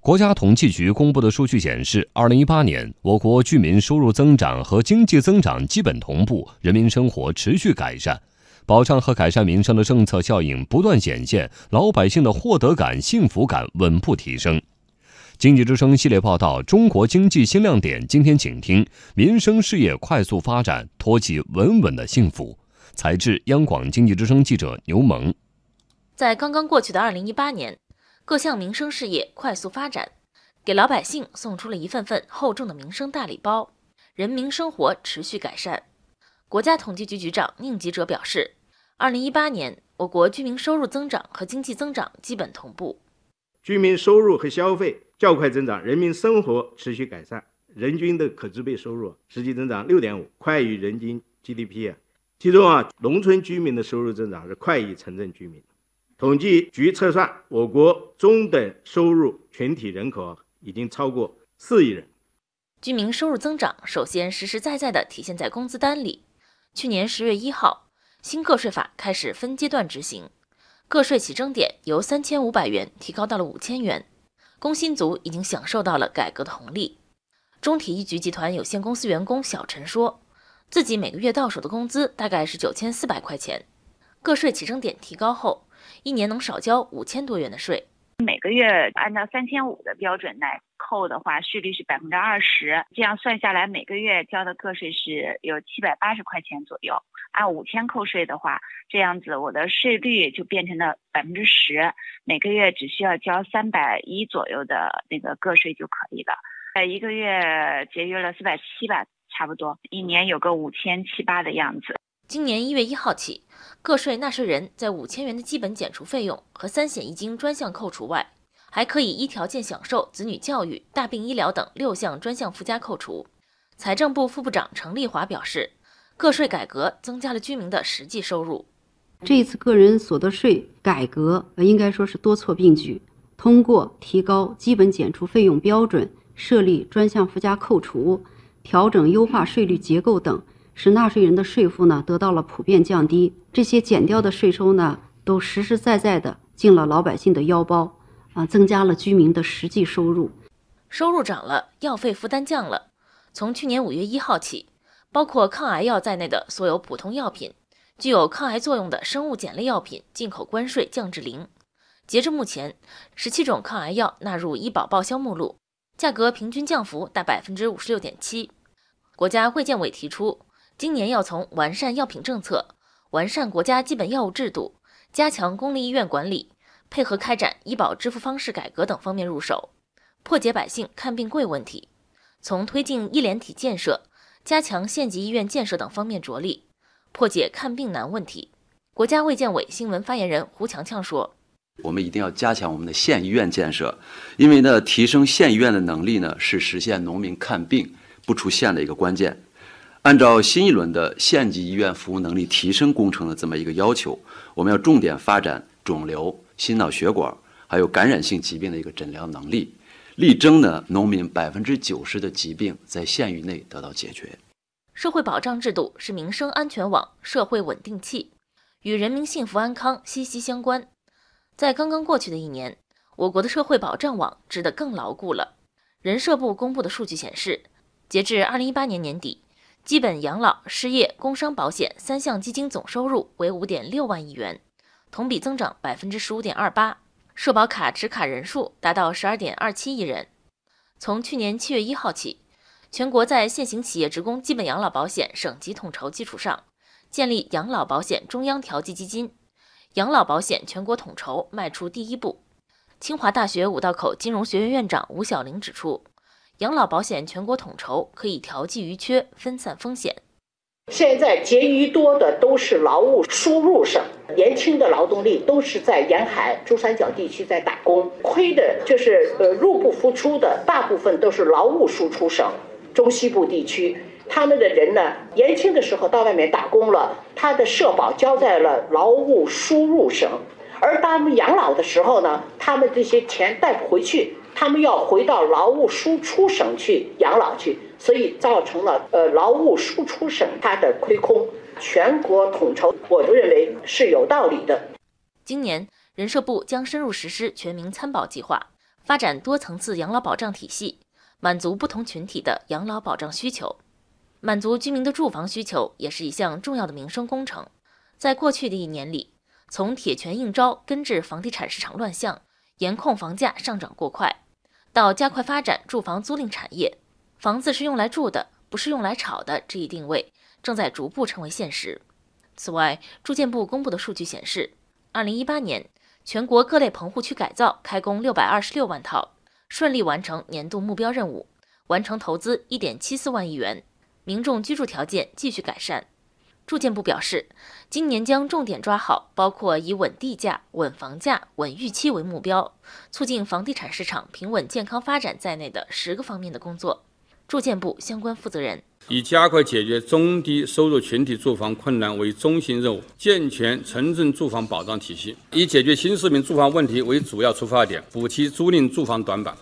国家统计局公布的数据显示，二零一八年我国居民收入增长和经济增长基本同步，人民生活持续改善，保障和改善民生的政策效应不断显现，老百姓的获得感、幸福感稳步提升。经济之声系列报道《中国经济新亮点》，今天请听：民生事业快速发展，托起稳稳的幸福。采制：央广经济之声记者牛萌。在刚刚过去的二零一八年，各项民生事业快速发展，给老百姓送出了一份份厚重的民生大礼包，人民生活持续改善。国家统计局局长宁吉喆表示，二零一八年我国居民收入增长和经济增长基本同步，居民收入和消费。较快增长，人民生活持续改善，人均的可支配收入实际增长六点五，快于人均 GDP 啊。其中啊，农村居民的收入增长是快于城镇居民。统计局测算，我国中等收入群体人口已经超过四亿人。居民收入增长首先实实在在地体现在工资单里。去年十月一号，新个税法开始分阶段执行，个税起征点由三千五百元提高到了五千元。工薪族已经享受到了改革的红利。中体一局集团有限公司员工小陈说，自己每个月到手的工资大概是九千四百块钱，个税起征点提高后，一年能少交五千多元的税。每个月按照三千五的标准来扣的话，税率是百分之二十，这样算下来，每个月交的个税是有七百八十块钱左右。按五千扣税的话，这样子我的税率就变成了百分之十，每个月只需要交三百一左右的那个个税就可以了。呃，一个月节约了四百七吧，差不多，一年有个五千七八的样子。今年一月一号起，个税纳税人在五千元的基本减除费用和三险一金专项扣除外，还可以依条件享受子女教育、大病医疗等六项专项附加扣除。财政部副部长程丽华表示。个税改革增加了居民的实际收入。这一次个人所得税改革，应该说是多措并举。通过提高基本减除费用标准、设立专项附加扣除、调整优化税率结构等，使纳税人的税负呢得到了普遍降低。这些减掉的税收呢，都实实在在的进了老百姓的腰包，啊，增加了居民的实际收入。收入涨了，药费负担降了。从去年五月一号起。包括抗癌药在内的所有普通药品，具有抗癌作用的生物碱类药品进口关税降至零。截至目前，十七种抗癌药纳入医保报销目录，价格平均降幅达百分之五十六点七。国家卫健委提出，今年要从完善药品政策、完善国家基本药物制度、加强公立医院管理、配合开展医保支付方式改革等方面入手，破解百姓看病贵问题，从推进医联体建设。加强县级医院建设等方面着力，破解看病难问题。国家卫健委新闻发言人胡强强说：“我们一定要加强我们的县医院建设，因为呢，提升县医院的能力呢，是实现农民看病不出县的一个关键。按照新一轮的县级医院服务能力提升工程的这么一个要求，我们要重点发展肿瘤、心脑血管还有感染性疾病的一个诊疗能力。”力争呢，农民百分之九十的疾病在县域内得到解决。社会保障制度是民生安全网、社会稳定器，与人民幸福安康息息相关。在刚刚过去的一年，我国的社会保障网织得更牢固了。人社部公布的数据显示，截至二零一八年年底，基本养老、失业、工伤保险三项基金总收入为五点六万亿元，同比增长百分之十五点二八。社保卡持卡人数达到十二点二七亿人。从去年七月一号起，全国在现行企业职工基本养老保险省级统筹基础上，建立养老保险中央调剂基金，养老保险全国统筹迈出第一步。清华大学五道口金融学院院长吴晓玲指出，养老保险全国统筹可以调剂余缺，分散风险。现在结余多的都是劳务输入省，年轻的劳动力都是在沿海珠三角地区在打工，亏的就是呃入不敷出的，大部分都是劳务输出省，中西部地区，他们的人呢，年轻的时候到外面打工了，他的社保交在了劳务输入省，而他们养老的时候呢，他们这些钱带不回去。他们要回到劳务输出省去养老去，所以造成了呃劳务输出省它的亏空。全国统筹，我就认为是有道理的。今年，人社部将深入实施全民参保计划，发展多层次养老保障体系，满足不同群体的养老保障需求。满足居民的住房需求也是一项重要的民生工程。在过去的一年里，从铁拳应招根治房地产市场乱象，严控房价上涨过快，到加快发展住房租赁产业，房子是用来住的，不是用来炒的这一定位正在逐步成为现实。此外，住建部公布的数据显示，二零一八年全国各类棚户区改造开工六百二十六万套，顺利完成年度目标任务，完成投资一点七四万亿元，民众居住条件继续改善。住建部表示，今年将重点抓好包括以稳地价、稳房价、稳预期为目标，促进房地产市场平稳健康发展在内的十个方面的工作。住建部相关负责人。以加快解决中低收入群体住房困难为中心任务，健全城镇住房保障体系；以解决新市民住房问题为主要出发点，补齐租赁住房短板。